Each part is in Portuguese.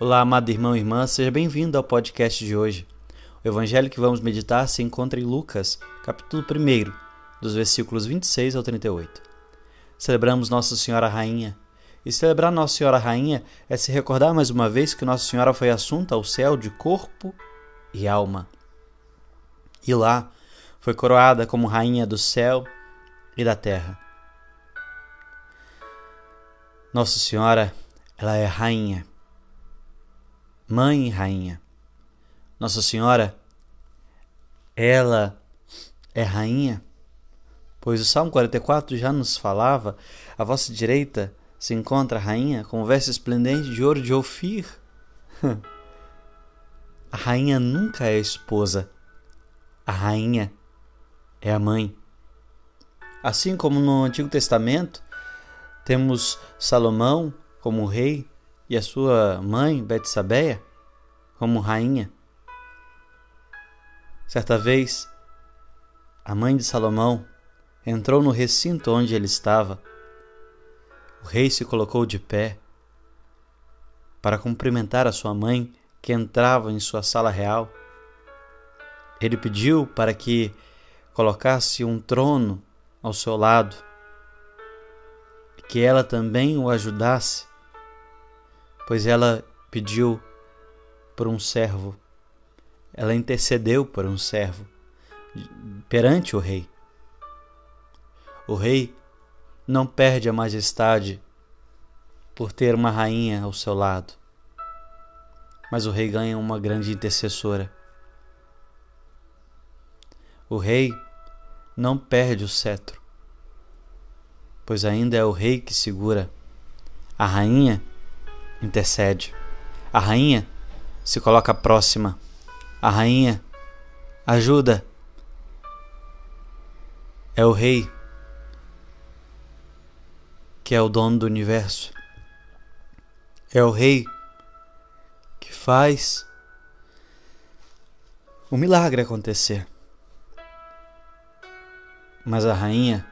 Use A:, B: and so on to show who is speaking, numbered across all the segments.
A: Olá, amado irmão e irmã, seja bem-vindo ao podcast de hoje. O evangelho que vamos meditar se encontra em Lucas, capítulo 1, dos versículos 26 ao 38. Celebramos Nossa Senhora Rainha. E celebrar Nossa Senhora Rainha é se recordar mais uma vez que Nossa Senhora foi assunta ao céu de corpo e alma. E lá foi coroada como Rainha do céu e da terra. Nossa Senhora, ela é Rainha Mãe e Rainha. Nossa Senhora, ela é Rainha, pois o Salmo 44 já nos falava: à vossa direita se encontra a Rainha com veste esplendente de ouro de Ofir. a Rainha nunca é a esposa, a Rainha é a mãe. Assim como no Antigo Testamento temos Salomão como rei e a sua mãe, Betsabeia, como rainha. Certa vez, a mãe de Salomão entrou no recinto onde ele estava. O rei se colocou de pé para cumprimentar a sua mãe que entrava em sua sala real. Ele pediu para que colocasse um trono ao seu lado, que ela também o ajudasse pois ela pediu por um servo, ela intercedeu por um servo perante o rei. O rei não perde a majestade por ter uma rainha ao seu lado, mas o rei ganha uma grande intercessora. O rei não perde o cetro, pois ainda é o rei que segura. A rainha intercede. A rainha se coloca próxima. A rainha ajuda. É o rei que é o dono do universo. É o rei que faz o milagre acontecer. Mas a rainha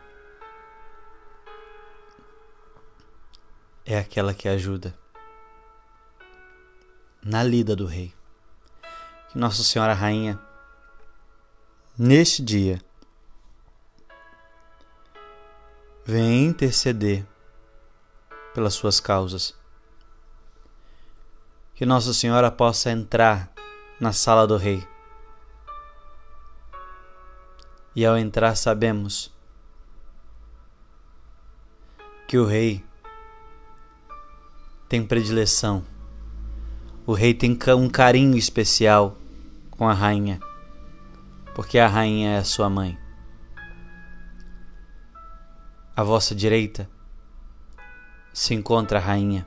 A: é aquela que ajuda na lida do rei. Que Nossa Senhora Rainha, neste dia, venha interceder pelas suas causas. Que Nossa Senhora possa entrar na sala do rei. E ao entrar, sabemos que o rei tem predileção o rei tem um carinho especial com a rainha, porque a rainha é sua mãe. À vossa direita se encontra a rainha,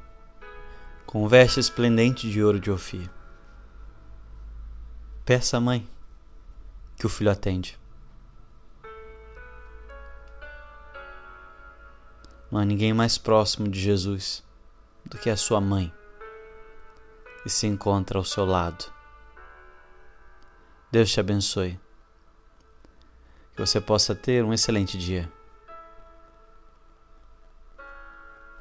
A: com veste esplendente de ouro de Ofir. Peça à mãe que o filho atende. Não há ninguém mais próximo de Jesus do que a sua mãe e se encontra ao seu lado. Deus te abençoe. Que você possa ter um excelente dia.